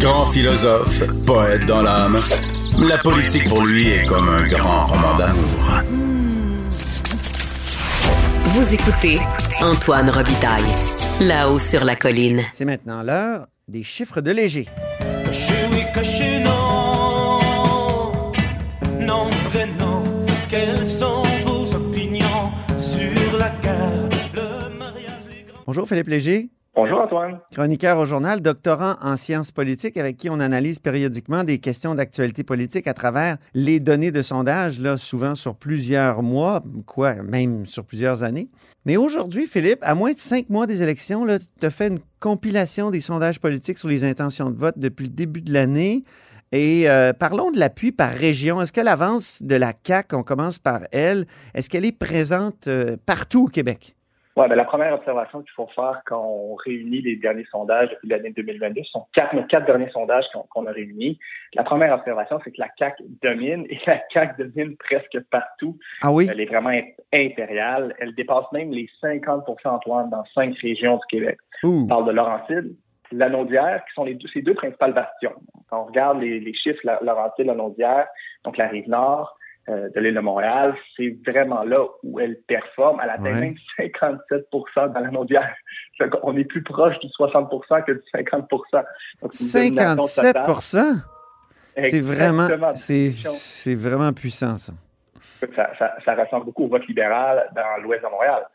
Grand philosophe, poète dans l'âme, la politique pour lui est comme un grand roman d'amour. Vous écoutez Antoine Robitaille, là-haut sur la colline. C'est maintenant l'heure des chiffres de léger. Caché, oui, caché, non. Non, vrai, non. Quelles sont vos opinions sur la guerre, le mariage, les grands. Bonjour Philippe Léger, Bonjour Antoine. chroniqueur au journal, doctorant en sciences politiques avec qui on analyse périodiquement des questions d'actualité politique à travers les données de sondage, là, souvent sur plusieurs mois, quoi, même sur plusieurs années. Mais aujourd'hui, Philippe, à moins de cinq mois des élections, tu as fait une compilation des sondages politiques sur les intentions de vote depuis le début de l'année. Et euh, parlons de l'appui par région. Est-ce que l'avance de la CAQ, on commence par elle, est-ce qu'elle est présente euh, partout au Québec? Ouais, ben, la première observation qu'il faut faire quand on réunit les derniers sondages depuis l'année 2022, ce sont quatre, nos quatre derniers sondages qu'on a réunis. La première observation, c'est que la CAQ domine et la CAQ domine presque partout. Ah oui? Elle est vraiment im- impériale. Elle dépasse même les 50% Antoine dans cinq régions du Québec. Ouh. On parle de Laurentide, Lanaudière, qui sont les deux, ces deux principales bastions. Quand on regarde les, les chiffres, la- Laurentide, Lanaudière, donc la rive nord euh, de l'île de Montréal, c'est vraiment là où elle performe. Elle atteint Ouais. même 57% dans la. Fait qu'on est plus proche du 60% que du 50 Donc, c'est une domination 57 totale. C'est vraiment, c'est, vraiment puissant, ça. ça, ça, ça ressemble beaucoup au vote libéral dans l'ouest de Montréal.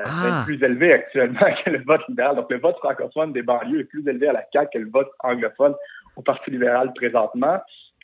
Euh, Ah. C'est plus élevé actuellement que le vote libéral. Donc, le vote francophone des banlieues est plus élevé à la CAQ que le vote anglophone au Parti libéral présentement.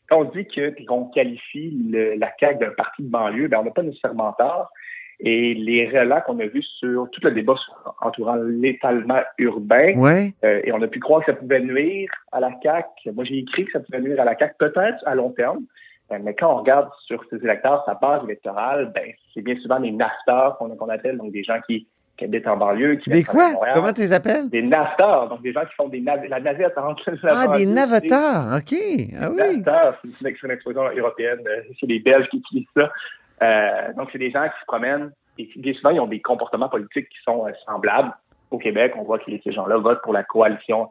Quand on dit que qu'on qualifie le- la CAQ d'un parti de banlieue, ben, on n'a pas nécessairement tort. Et les relats qu'on a vus sur tout le débat sur- entourant l'étalement urbain, Ouais. euh, et on a pu croire que ça pouvait nuire à la CAQ. Moi, j'ai écrit que ça pouvait nuire à la CAQ, peut-être à long terme. Euh, Mais quand on regarde sur ces électeurs, sa base électorale, ben, c'est bien souvent des nafteurs qu'on qu'on appelle, donc des gens qui, qui habitent en banlieue. Qui Des quoi? Comment tu les appelles? Des nafteurs, donc des gens qui font des nav- la navette entre la Ah, des banlieue naveteurs. OK. Ah oui. Naveteurs, c'est une, une expression européenne. euh, C'est les Belges qui utilisent ça. Euh, donc, c'est des gens qui se promènent et qui, bien souvent, ils ont des comportements politiques qui sont euh, semblables. Au Québec, on voit que ces gens-là votent pour la coalition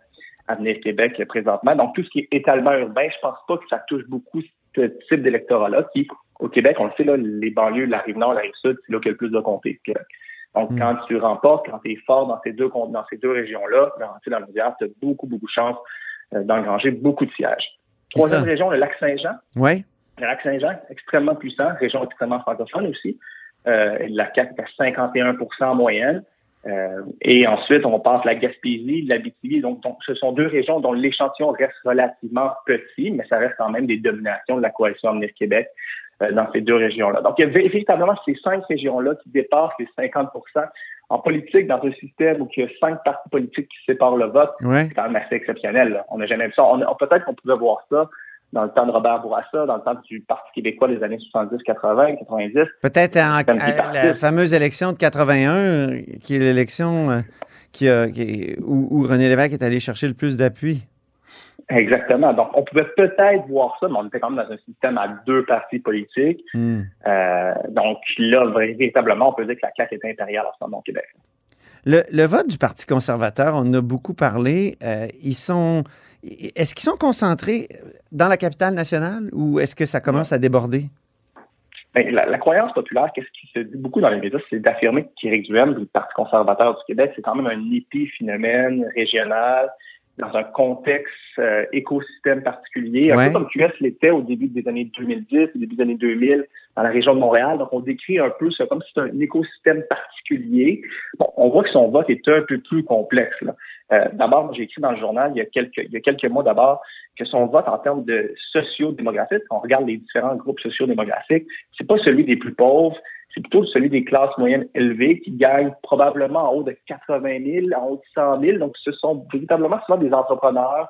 Avenir Québec euh, présentement. Donc, tout ce qui est étalement urbain, je pense pas que ça touche beaucoup ce type d'électorat-là qui, au Québec, on le sait, là, les banlieues, la rive nord, la rive sud, c'est là qu'il y a le plus de au Québec. Donc, Mm. quand tu remportes, quand tu es fort dans ces deux, dans ces deux régions-là, dans, dans le tu as beaucoup, beaucoup de chances euh, d'engranger beaucoup de sièges. Troisième région, le lac Saint-Jean. Ouais. Le lac Saint-Jean, extrêmement puissant, région extrêmement francophone aussi. Euh, la CAQ est à 51% en moyenne. Euh, et ensuite, on passe la Gaspésie, l'Abitibi. Donc, donc, ce sont deux régions dont l'échantillon reste relativement petit, mais ça reste quand même des dominations de la coalition Avenir Québec dans ces deux régions-là. Donc, il y a véritablement ces cinq régions-là qui dépassent les 50% En politique, dans un système où il y a cinq partis politiques qui séparent le vote, Ouais. c'est quand même assez exceptionnel. là. On n'a jamais vu ça. On, on- Peut-être qu'on pouvait voir ça dans le temps de Robert Bourassa, dans le temps du Parti québécois des années 70, 80, 90. Peut-être en- à la fameuse élection de 81, euh, qui est l'élection euh, qui a- qui- où, où René Lévesque est allé chercher le plus d'appui. Exactement. Donc, on pouvait peut-être voir ça, mais on était quand même dans un système à deux partis politiques. Hmm. Euh, donc là, véritablement, on peut dire que la CAQ est impériale en ce moment au Québec. Le, le vote du Parti conservateur, on en a beaucoup parlé. euh, ils sont. Est-ce qu'ils sont concentrés dans la capitale nationale ou est-ce que ça commence à déborder? Ben, la, la croyance populaire, qu'est-ce qui se dit beaucoup dans les médias, c'est d'affirmer qu'Éric Duhem, du Parti conservateur du Québec, c'est quand même un épiphénomène régional dans un contexte euh, écosystème particulier, un Ouais. peu comme QS l'était au début des années 2010, au début des années 2000, dans la région de Montréal. Donc, on décrit un peu ça comme si c'était un écosystème particulier. Bon, on voit que son vote est un peu plus complexe. là. Euh, d'abord, j'ai écrit dans le journal il y a quelques, il y a quelques mois d'abord que son vote en termes de socio-démographique, quand on regarde les différents groupes socio-démographiques, c'est pas celui des plus pauvres, c'est plutôt celui des classes moyennes élevées qui gagnent probablement en haut de 80 000, en haut de 100 000. Donc, ce sont véritablement souvent des entrepreneurs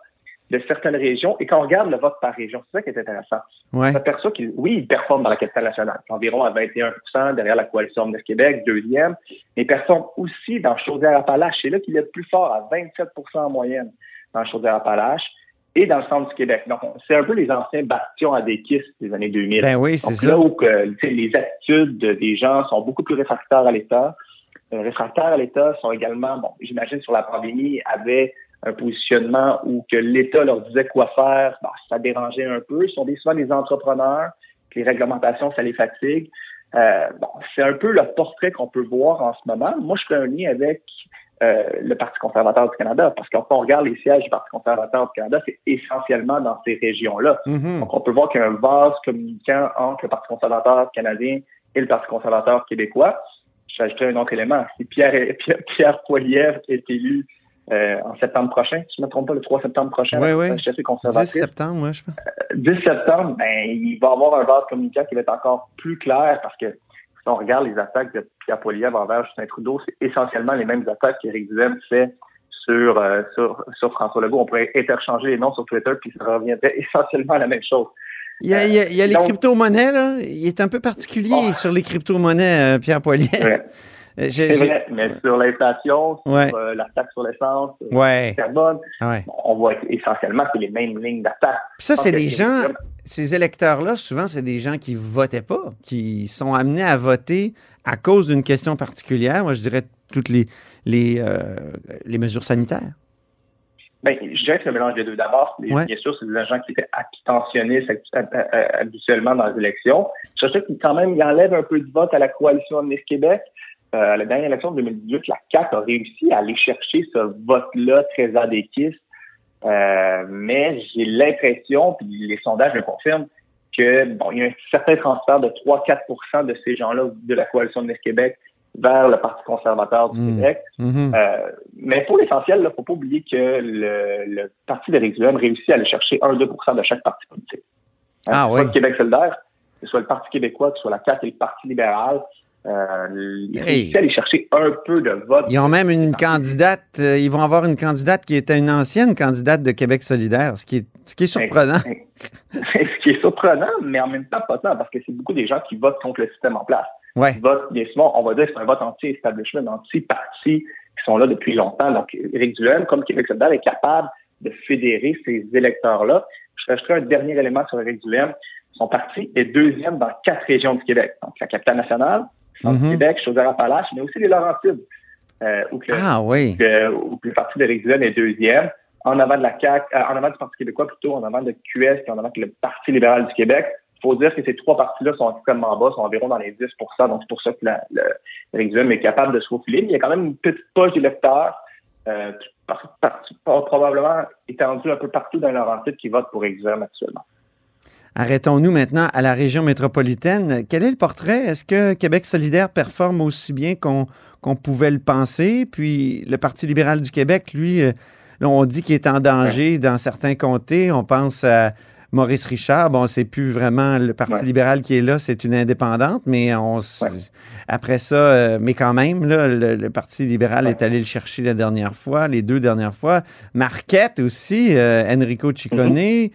de certaines régions. Et quand on regarde le vote par région, c'est ça qui est intéressant. Ouais. On s'aperçoit qu'il, oui, il performe dans la capitale nationale, environ à 21% derrière la coalition Avenir Québec, deuxième, mais il performe aussi dans Chaudière-Appalaches. C'est là qu'il est le plus fort, à 27% en moyenne dans Chaudière-Appalaches et dans le centre du Québec. Donc, c'est un peu les anciens bastions à des kisses des années 2000. Ben oui, c'est Donc ça. là où que, les attitudes des gens sont beaucoup plus réfractaires à l'État, euh, réfractaires à l'État sont également, bon, j'imagine sur la pandémie, avaient un positionnement où que l'État leur disait quoi faire, ben, ça dérangeait un peu. Ce sont des, souvent des entrepreneurs, les réglementations, ça les fatigue. Euh, bon, c'est un peu le portrait qu'on peut voir en ce moment. Moi, je fais un lien avec euh, le Parti conservateur du Canada, parce que quand on regarde les sièges du Parti conservateur du Canada, c'est essentiellement dans ces régions-là. Mhm. Donc, on peut voir qu'il y a un vase communicant entre le Parti conservateur canadien et le Parti conservateur québécois. J'ajouterai un autre élément. Si Pierre, Pierre, Pierre Poilievre est élu euh, en septembre prochain, si je ne me trompe pas, le 3 septembre prochain, Oui, oui. assez 10 conservatrice. septembre, moi, je pense. 10 septembre, ben, il va avoir un vase communicant qui va être encore plus clair parce que on regarde les attaques de Pierre Poilievre envers Justin Trudeau, c'est essentiellement les mêmes attaques qu'Éric Duhem fait sur, euh, sur, sur François Legault. On pourrait interchanger les noms sur Twitter puis ça reviendrait essentiellement à la même chose. Il y a, il y a- il y a les Donc- crypto-monnaies, là. Il est un peu particulier Oh. sur les crypto-monnaies, euh, Pierre. Ouais, Euh, j'ai- c'est j'ai- vrai, mais sur l'inflation, sur Ouais. euh, la taxe sur l'essence, sur Ouais, le carbone, ouais. on voit essentiellement c'est les mêmes lignes d'attaque. Ça, c'est des c'est gens, vraiment- ces électeurs-là, souvent, c'est des gens qui votaient pas, qui sont amenés à voter à cause d'une question particulière. Moi, je dirais toutes les, les, euh, les mesures sanitaires. Ben, je dirais que c'est un mélange des deux. D'abord, Ouais. bien sûr, c'est des gens qui étaient abstentionnistes euh, euh, habituellement dans les élections. Je sais qu'il quand même, il enlève un peu de vote à la coalition de Québec. Euh, à la dernière élection de 2018, la CAQ a réussi à aller chercher ce vote-là très adéquiste. Euh, mais j'ai l'impression, puis les sondages le confirment, que bon, il y a un certain transfert de 3-4% de ces gens-là de la coalition de Québec vers le Parti conservateur du Mm. Québec. Mhm. Euh, mais pour l'essentiel, il ne faut pas oublier que le, le parti d'Éric Duhem réussit à aller chercher 1-2% de chaque parti politique. Hein, Ah que ce oui. soit le Québec solidaire, que ce soit le Parti québécois, que ce soit la CAQ et le Parti libéral, euh, il Hey. réussit à aller chercher un peu de vote. Ils ont même une candidate, euh, ils vont avoir une candidate qui était une ancienne candidate de Québec solidaire, ce qui est, ce qui est surprenant. ce qui est surprenant, mais en même temps pas tant, parce que c'est beaucoup des gens qui votent contre le système en place. Ouais. Ils votent, bien souvent, on va dire que c'est un vote anti-establishment, anti-parti, qui sont là depuis longtemps. Donc, Éric Duhem, comme Québec solidaire, est capable de fédérer ces électeurs-là. Je rajouterai un dernier élément sur Éric Duhem. Son parti est deuxième dans quatre régions du Québec. Donc, la capitale nationale, Mhm. Québec, Chaudière-Appalaches, mais aussi les Laurentides, euh, où, que Ah oui. que- où que le parti d'Éric Duhem est deuxième, en avant de la CAQ, euh, en avant du Parti québécois plutôt, en avant de QS et en avant de le Parti libéral du Québec. Il faut dire que ces trois partis-là sont extrêmement bas, sont environ dans les 10% donc c'est pour ça que la, le, Duhem est capable de se faufiler. Mais il y a quand même une petite poche d'électeurs, euh, par- par- par- probablement étendue un peu partout dans Laurentide qui votent pour Duhem actuellement. Arrêtons-nous maintenant à la région métropolitaine. Quel est le portrait? Est-ce que Québec solidaire performe aussi bien qu'on pouvait le penser? Puis le Parti libéral du Québec, lui, euh, là, on dit qu'il est en danger dans certains comtés. On pense à Maurice Richard. Bon, c'est plus vraiment le Parti Ouais. libéral qui est là, c'est une indépendante, mais on Ouais. après ça, euh, mais quand même, là, le, le Parti libéral est allé le chercher la dernière fois, les deux dernières fois. Marquette aussi, euh, Enrico Ciccone. Euh,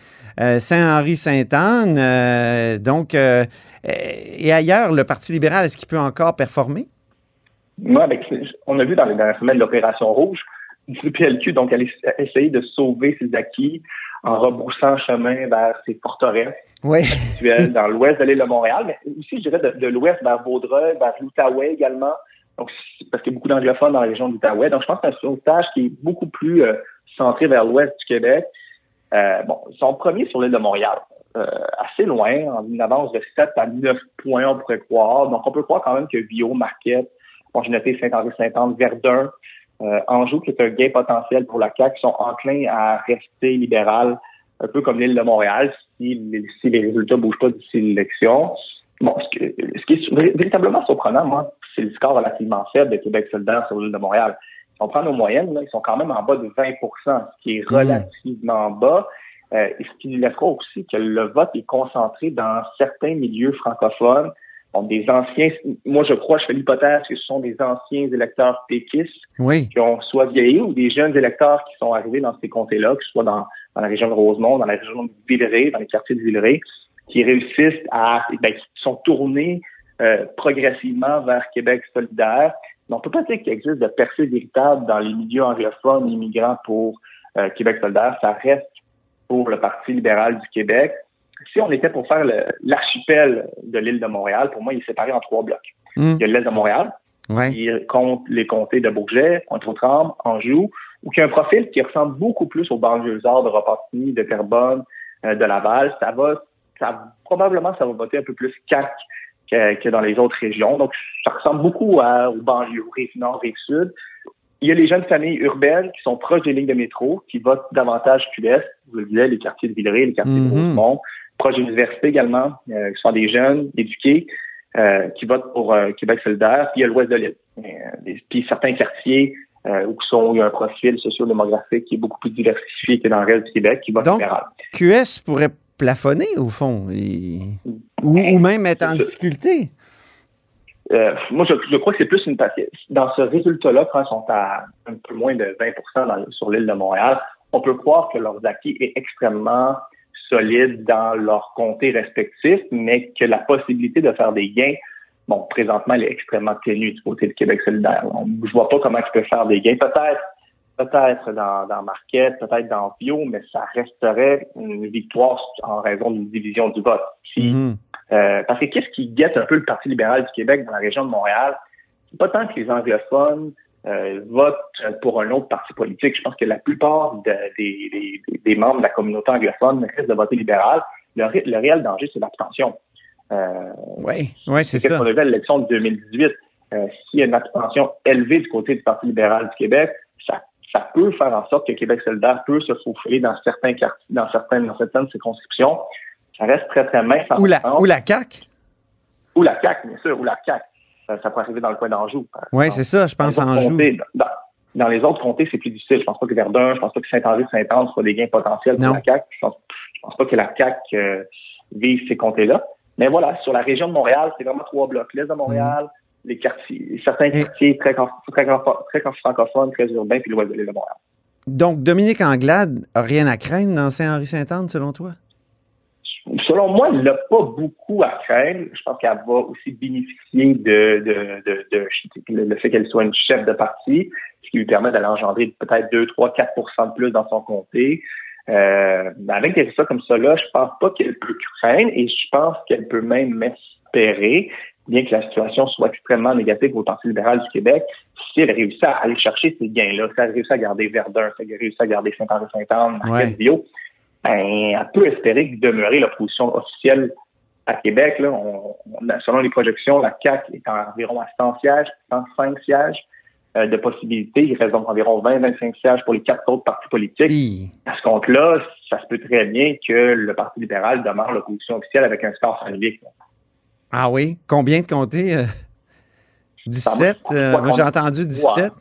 Saint-Henri-Sainte-Anne. euh, donc, euh, euh, et ailleurs, le Parti libéral, est-ce qu'il peut encore performer? Moi, avec, on a vu dans les dernières semaines l'opération rouge du PLQ, donc elle a essayé de sauver ses acquis en rebroussant chemin vers ses forteresses Oui. actuelles dans l'ouest de l'île de Montréal, mais aussi, je dirais, de, de l'ouest vers Vaudreuil, vers l'Outaouais également. Donc, parce qu'il y a beaucoup d'anglophones dans la région de l'Outaouais. Donc, je pense que c'est un sauvetage qui est beaucoup plus euh, centré vers l'ouest du Québec. Euh, bon, ils sont premiers sur l'île de Montréal, euh, assez loin, en une avance de 7 à 9 points, on pourrait croire. Donc, on peut croire quand même que Vio, Marquette, bon, j'ai noté Saint-Henri-Saint-Anne, Verdun, euh, Anjou, qui est un gain potentiel pour la CAQ, sont enclins à rester libéral, un peu comme l'île de Montréal, si, si les résultats bougent pas d'ici l'élection. Bon, ce, que- ce qui est véritablement surprenant, moi, c'est le score relativement faible de Québec solidaire sur l'île de Montréal. On prend nos moyennes, là, ils sont quand même en bas de 20% ce qui est relativement bas. Euh, et ce qui laissera aussi que le vote est concentré dans certains milieux francophones. Donc, des anciens, moi je crois, je fais l'hypothèse que ce sont des anciens électeurs péquistes Oui. qui ont soit vieilli ou des jeunes électeurs qui sont arrivés dans ces comtés-là, que ce soit dans, dans la région de Rosemont, dans la région de Villeray, dans les quartiers de Villeray, qui réussissent à, ben, qui sont tournés euh, progressivement vers Québec solidaire. Mais on peut pas dire qu'il existe de percée véritable dans les milieux anglophones immigrants pour euh, Québec solidaire. Ça reste pour le Parti libéral du Québec. Si on était pour faire l'archipel de l'île de Montréal, pour moi, il est séparé en trois blocs. Hum, Il y a l'île de Montréal, ouais. qui compte les comtés de Bourget, Pointe-aux-Trembles, Anjou. ou qui a un profil qui ressemble beaucoup plus aux banlieusards de Repentigny, de Terrebonne, euh, de Laval, ça va, ça, probablement, ça va voter un peu plus CAC que, que dans les autres régions. Donc, ça ressemble beaucoup à, aux banlieues, rive nord, rive sud. Il y a les jeunes familles urbaines qui sont proches des lignes de métro, qui votent davantage QS. Vous le disiez, les quartiers de Villeray, les quartiers Mhm. de Rosemont, proches de l'université également, euh, qui sont des jeunes éduqués, euh, qui votent pour euh, Québec solidaire. Puis il y a l'ouest de l'île. Puis certains quartiers où, sont, il y a un profil socio-démographique qui est beaucoup plus diversifié que dans le reste du Québec, qui votent Donc- libéral. QS pourrait plafonner, au fond, et- ou, ou même être en difficulté. Euh, moi, je, je crois que c'est plus une partie. Dans ce résultat-là, quand ils sont à un peu moins de 20 dans- sur l'île de Montréal, on peut croire que leur acquis est extrêmement solide dans leurs comtés respectifs, mais que la possibilité de faire des gains, bon, présentement, elle est extrêmement ténue du côté de Québec solidaire. On- je vois pas comment tu peux faire des gains. Peut-être, peut-être dans, dans Marquette, peut-être dans Bio, mais ça resterait une victoire en raison d'une division du vote. Si, Mhm. euh, parce que qu'est-ce qui guette un peu le Parti libéral du Québec dans la région de Montréal? C'est pas tant que les anglophones euh, votent pour un autre parti politique. Je pense que la plupart de- des, des- des membres de la communauté anglophone risquent de voter libéral. Le, ré- le réel danger, c'est l'abstention. Euh, Oui, ouais, c'est ça. qu'on a vu à l'élection de 2018? Euh, S'il y a une abstention élevée du côté du Parti libéral du Québec, ça, ça peut faire en sorte que Québec solidaire peut se faufiler dans certains quartiers, dans certaines, dans certaines circonscriptions. Ça reste très, très mince. Ou la, ou la CAQ. Ou la CAQ, bien sûr, ou la CAQ. Ça, ça peut arriver dans le coin d'Anjou. Oui, c'est ça, je pense joue. comtés, Dans, dans les autres comtés, c'est plus difficile. Je pense pas que Verdun, je pense pas que Saint-Henri-Saint-Anne soit des gains potentiels pour Non. la CAQ. Je pense, je pense pas que la CAQ euh, vise ces comtés-là. Mais voilà, sur la région de Montréal, c'est vraiment trois blocs. L'Est de Montréal, les quartiers, certains quartiers très, très, très, très francophones, très urbains, puis l'Ouest de l'île de Montréal. Donc, Dominique Anglade a rien à craindre dans Saint-Henri-Saint-Anne, selon toi? Selon moi, elle n'a pas beaucoup à craindre. Je pense qu'elle va aussi bénéficier de, de, de, de- le fait qu'elle soit une chef de parti, ce qui lui permet d'aller engendrer peut-être 2, 3, 4% de plus dans son comté. Euh, avec des résultats comme ça, là, je pense pas qu'elle peut craindre et je pense qu'elle peut même espérer, bien que la situation soit extrêmement négative au Parti libéral du Québec, si elle réussit à aller chercher ces gains-là, si elle réussit à garder Verdun, si elle réussit à garder Saint-Henri-Saint-Anne, Ouais. Marquette-Bio, ben, elle peut espérer demeurer l'opposition officielle à Québec. Là, on, on selon les projections, la CAQ est à environ à 100 sièges, 105 sièges euh, de possibilités. Il reste donc environ 20-25 sièges pour les quatre autres partis politiques. À ce compte-là, ça se peut très bien que le Parti libéral demeure l'opposition officielle avec un score symbolique. Ah oui? Combien de comtés? euh? 17? je euh, crois moi, j'ai entendu 17.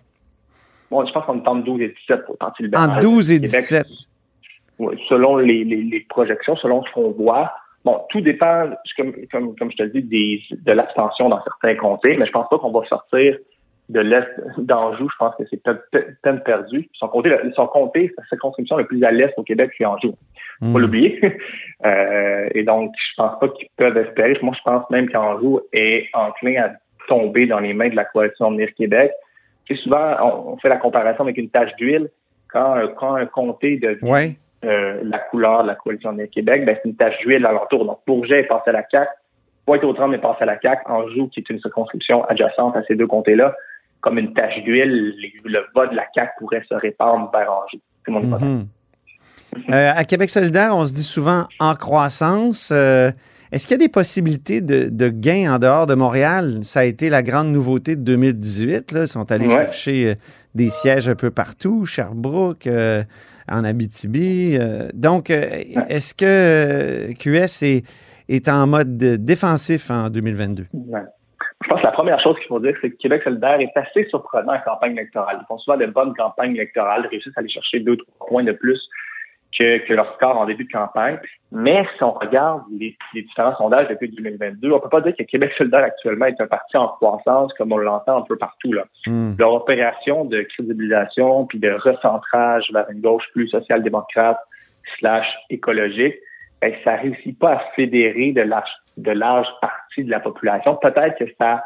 Bon, je pense qu'on est entre 12 et 17 pour le Parti libéral. Entre 12 et Québec. 17. Oui, selon les, les, les projections, selon ce qu'on voit. Bon, tout dépend, comme, comme, comme je te le dis, des, de l'abstention dans certains comtés, mais je pense pas qu'on va sortir de l'Est d'Anjou. Je pense que c'est peine perdue. Son comté, son comté, sa circonscription le plus à l'Est au Québec, c'est Anjou. Faut Hmm. pas l'oublier. Euh, et donc, je pense pas qu'ils peuvent espérer. Moi, je pense même qu'Anjou est enclin à tomber dans les mains de la coalition Avenir Québec. Sais, souvent, on, fait la comparaison avec une tache d'huile. Quand, un- quand un comté devient euh, la couleur de la coalition Avenir Québec, ben, c'est une tache d'huile alentour. Donc, Bourget est passé à la CAQ, Pointe-aux-Trembles est passé à la CAQ, Anjou, qui est une circonscription adjacente à ces deux comtés-là, comme une tache d'huile, le vote de la CAQ pourrait se répandre vers Anjou. C'est mon hypothèse. Mhm. Euh, à Québec solidaire, on se dit souvent en croissance. Euh, Est-ce qu'il y a des possibilités de, de gains en dehors de Montréal? Ça a été la grande nouveauté de 2018. Là. Ils sont allés Ouais. chercher euh, des sièges un peu partout, Sherbrooke, euh, en Abitibi. donc, est-ce que QS est, est en mode de- défensif en 2022? Ouais. Je pense que la première chose qu'il faut dire, c'est que Québec solidaire est assez surprenant en campagne électorale. Ils font souvent de bonnes campagnes électorales, réussissent à aller chercher deux, trois points de plus que, que leur score en début de campagne. Mais si on regarde les, les différents sondages depuis 2022, on peut pas dire que Québec solidaire actuellement est un parti en croissance comme on l'entend un peu partout. Là. Hmm. Leur opération de crédibilisation puis de recentrage vers une gauche plus social-démocrate slash écologique, ben, ça réussit pas à fédérer de large, de larges parties de la population. Peut-être que ça,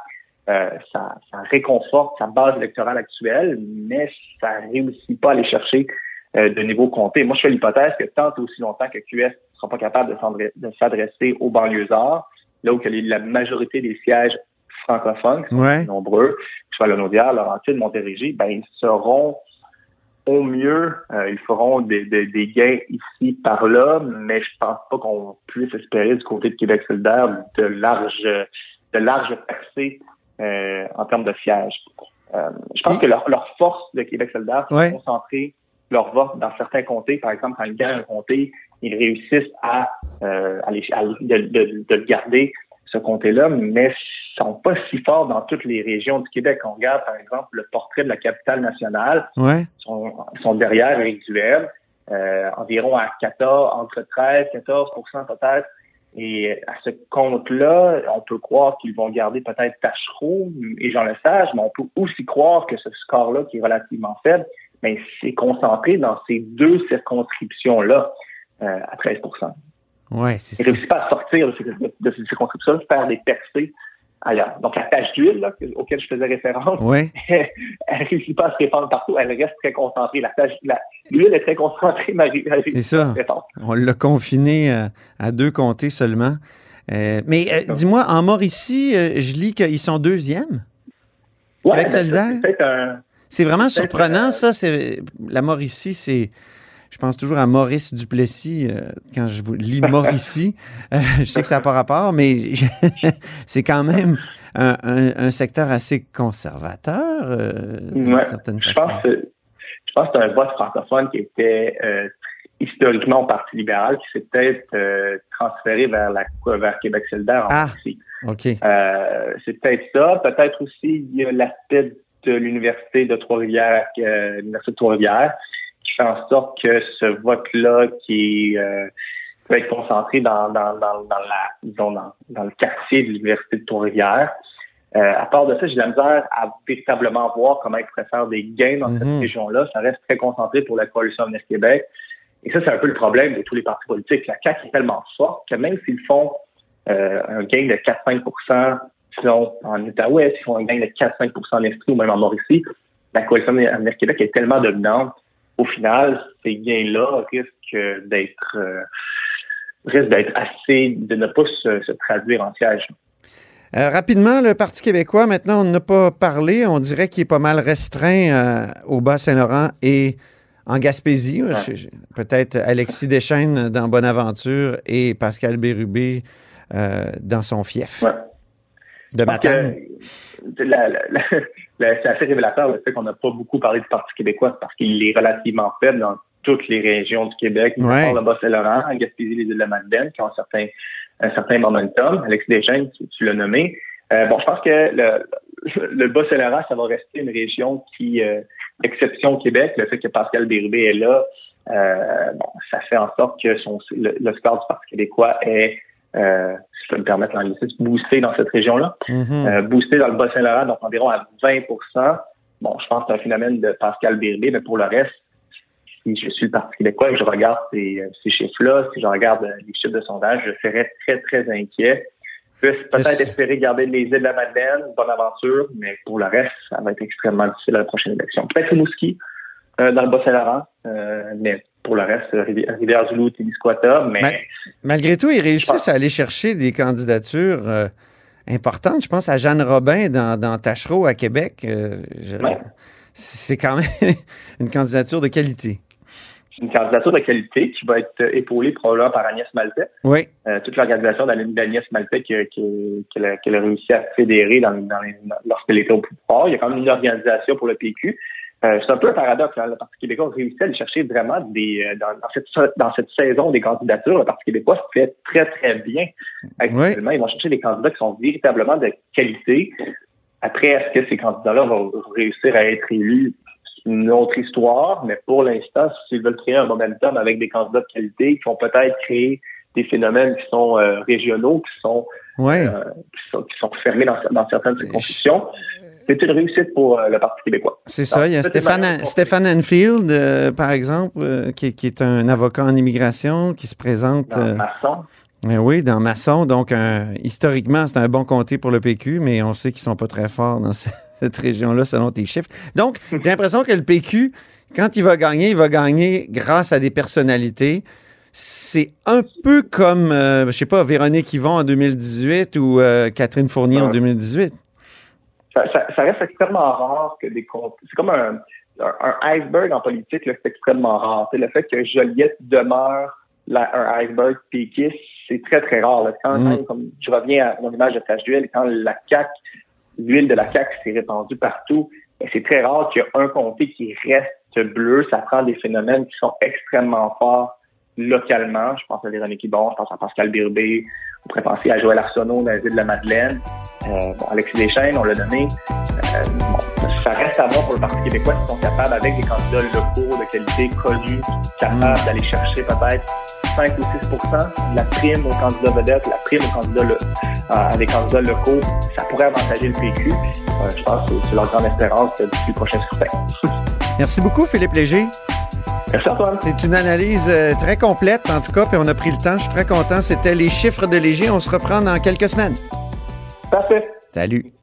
euh, ça, ça réconforte sa base électorale actuelle, mais ça réussit pas à aller chercher de niveau comté. Moi, je fais l'hypothèse que tant aussi longtemps que QS ne sera pas capable de s'adre- de s'adresser aux banlieusards, là où que la majorité des sièges francophones, qui sont Ouais. nombreux, que ce soit Lonaudière, Laurentide, Montérégie, ben, ils seront au mieux, euh, ils feront des, des, des, gains ici par là, mais je pense pas qu'on puisse espérer du côté de Québec solidaire de larges de larges accès euh, en termes de sièges. Euh, je pense que leur, leur, force de Québec solidaire, c'est de concentrer leur vote dans certains comtés. Par exemple, quand ils gagnent un comté, ils réussissent à, euh, à, les, à de, de, de, garder ce comté-là, mais sont pas si forts dans toutes les régions du Québec. On regarde, par exemple, le portrait de la capitale nationale. Ouais. Sont, sont derrière résiduels, euh, environ à 14, entre 13, 14 peut-être. Et à ce compte-là, on peut croire qu'ils vont garder peut-être Tachereau et Jean Lesage, mais on peut aussi croire que ce score-là, qui est relativement faible, mais c'est concentré dans ces deux circonscriptions-là euh, à 13 Ouais, c'est ça. Ils ne réussissent pas à sortir de ces, de ces circonscriptions, faire des percées ailleurs. Donc, la tâche d'huile, auquel je faisais référence, elle ne réussit pas à se répandre partout. Elle reste très concentrée. La tâche, l'huile est très concentrée, elle C'est ça. On l'a confiné à, à, deux comtés seulement. Euh, mais euh, dis-moi, en Mauricie, euh, je lis qu'ils sont deuxièmes. Ouais, avec solidaire? Un... C'est vraiment surprenant, ça. C'est la Mauricie, c'est je pense toujours à Maurice Duplessis euh, quand je lis Mauricie. Euh, je sais que ça n'a pas rapport, mais c'est quand même un, un, un, secteur assez conservateur. Euh, ouais, je, pense que, je pense que c'est un vote francophone qui était euh, historiquement au Parti libéral, qui s'est peut-être transféré vers, la, vers Québec solidaire en ah, c'est peut-être ça. Peut-être aussi il y a l'aspect de l'Université de Trois-Rivières, l'Université de Trois-Rivières, qui fait en sorte que ce vote-là qui euh, peut être concentré dans, dans, dans, dans la, disons, dans, dans, le quartier de l'Université de Trois-Rivières. Euh, à part de ça, j'ai la misère à véritablement voir comment ils pourraient faire des gains dans cette Mhm. région-là. Ça reste très concentré pour la coalition Avenir Québec. Et ça, c'est un peu le problème de tous les partis politiques. La CAQ est tellement forte que même s'ils font euh, un gain de 4-5 sinon en Outaouais, s'ils font un gain de 4-5% en Estrie ou même en Mauricie, la coalition Avenir Québec est tellement dominante au final, ces gains-là risquent d'être euh, risquent d'être assez de ne pas se, se traduire en siège. Euh, rapidement, le Parti québécois, maintenant, on n'a pas parlé. On dirait qu'il est pas mal restreint euh, au Bas-Saint-Laurent et en Gaspésie. Ouais. Peut-être Alexis Deschaines dans Bonaventure et Pascal Bérubé dans son fief. Ouais. De Matane. La, la, c'est assez révélateur le fait qu'on n'a pas beaucoup parlé du Parti québécois parce qu'il est relativement faible dans toutes les régions du Québec, ouais. le Bas-Saint-Laurent, en Gaspésie, les îles de la Madeleine, qui ont un certain, un certain momentum. Alexis Deschaines, tu, tu l'as nommé. Euh, bon, je pense que le, le Bas-Saint-Laurent, ça va rester une région qui, euh, exception au Québec, le fait que Pascal Bérubé est là, euh, bon, ça fait en sorte que son, le, le score du Parti québécois est euh, si je peux me permettre l'anglicisme, boosté dans cette région-là. Mm -hmm. euh, boosté dans le Bas-Saint-Laurent, donc environ à 20% Bon, je pense que c'est un phénomène de Pascal Bérubé, mais pour le reste, si je suis le Parti québécois et que je regarde ces, ces chiffres-là, si je regarde les chiffres de sondage, je serais très, très inquiet. Peut-être espérer garder les îles de la Madeleine, bonne aventure, mais pour le reste, ça va être extrêmement difficile à la prochaine élection. Peut-être Rimouski, euh, dans le Bas-Saint-Laurent, euh, mais pour le reste, Rivière-du-Loup, Témiscouata, mais... mais... Malgré tout, ils réussissent à aller chercher des candidatures euh, importantes. Je pense à Jeanne Robin dans, dans Tachereau à Québec. Euh, je... ouais. C'est quand même une candidature de qualité. Une candidature de qualité qui va être épaulée probablement par Agnès Maltais. Oui. Euh, toute l'organisation d'Agnès Maltais qu'elle qui, qui, a, qui a réussi à fédérer dans, dans les, lorsqu'elle était au pouvoir. Il y a quand même une organisation pour le PQ. Euh, c'est un peu un paradoxe. Hein. Le Parti québécois a réussi à aller chercher vraiment des euh, dans, dans, cette, dans cette saison des candidatures. Le Parti québécois se fait très, très bien actuellement. Oui. Ils vont chercher des candidats qui sont véritablement de qualité. Après, est-ce que ces candidats-là vont réussir à être élus? C'est une autre histoire, mais pour l'instant, s'ils veulent créer un momentum avec des candidats de qualité qui vont peut-être créer des phénomènes qui sont euh, régionaux, qui sont, ouais. qui sont, qui sont fermés dans, dans certaines circonscriptions. C'est une réussite pour euh, le Parti québécois. C'est ça. Il y a Stéphane, Stéphane Enfield, euh, par exemple, euh, qui, qui, est un avocat en immigration, qui se présente. Dans Masson. oui, dans Masson. Donc, historiquement, c'est un bon comté pour le PQ, mais on sait qu'ils sont pas très forts dans cette région-là, selon tes chiffres. Donc, j'ai l'impression que le PQ, quand il va gagner, il va gagner grâce à des personnalités. C'est un peu comme, je sais pas, Véronique Yvon en 2018 ou Catherine Fournier en 2018 ça, ça, ça, reste extrêmement rare que des comptes. C'est comme un, un, iceberg en politique, c'est extrêmement rare. Le fait que Joliette demeure un iceberg péquiste, c'est très, très rare. Quand, mm. comme je reviens à mon image de flash duel, quand la CAQ, l'huile de la CAQ s'est répandue partout, ben, c'est très rare qu'il y ait un comté qui reste bleu. Ça prend des phénomènes qui sont extrêmement forts localement. Je pense à Véronique Bon, je pense à Pascal Birbé, on pourrait penser à Joël Arsenault dans la ville de la Madeleine. Euh, bon, Alexis Deschênes, on l'a donné. Euh, bon, ça reste à voir pour le Parti québécois qui sont capables, avec des candidats locaux de qualité connus, capables mm. d'aller chercher peut-être 5 ou 6% la prime aux candidats vedettes, la prime aux candidats euh, à des candidats locaux, ça pourrait avantager le PQ. Euh, je pense que c'est leur grande espérance du prochain scrutin. Merci beaucoup, Philippe Léger. Merci Antoine. C'est une analyse euh, très complète, en tout cas, puis on a pris le temps. Je suis très content. C'était les chiffres de Léger. On se reprend dans quelques semaines. Parfait. Salut.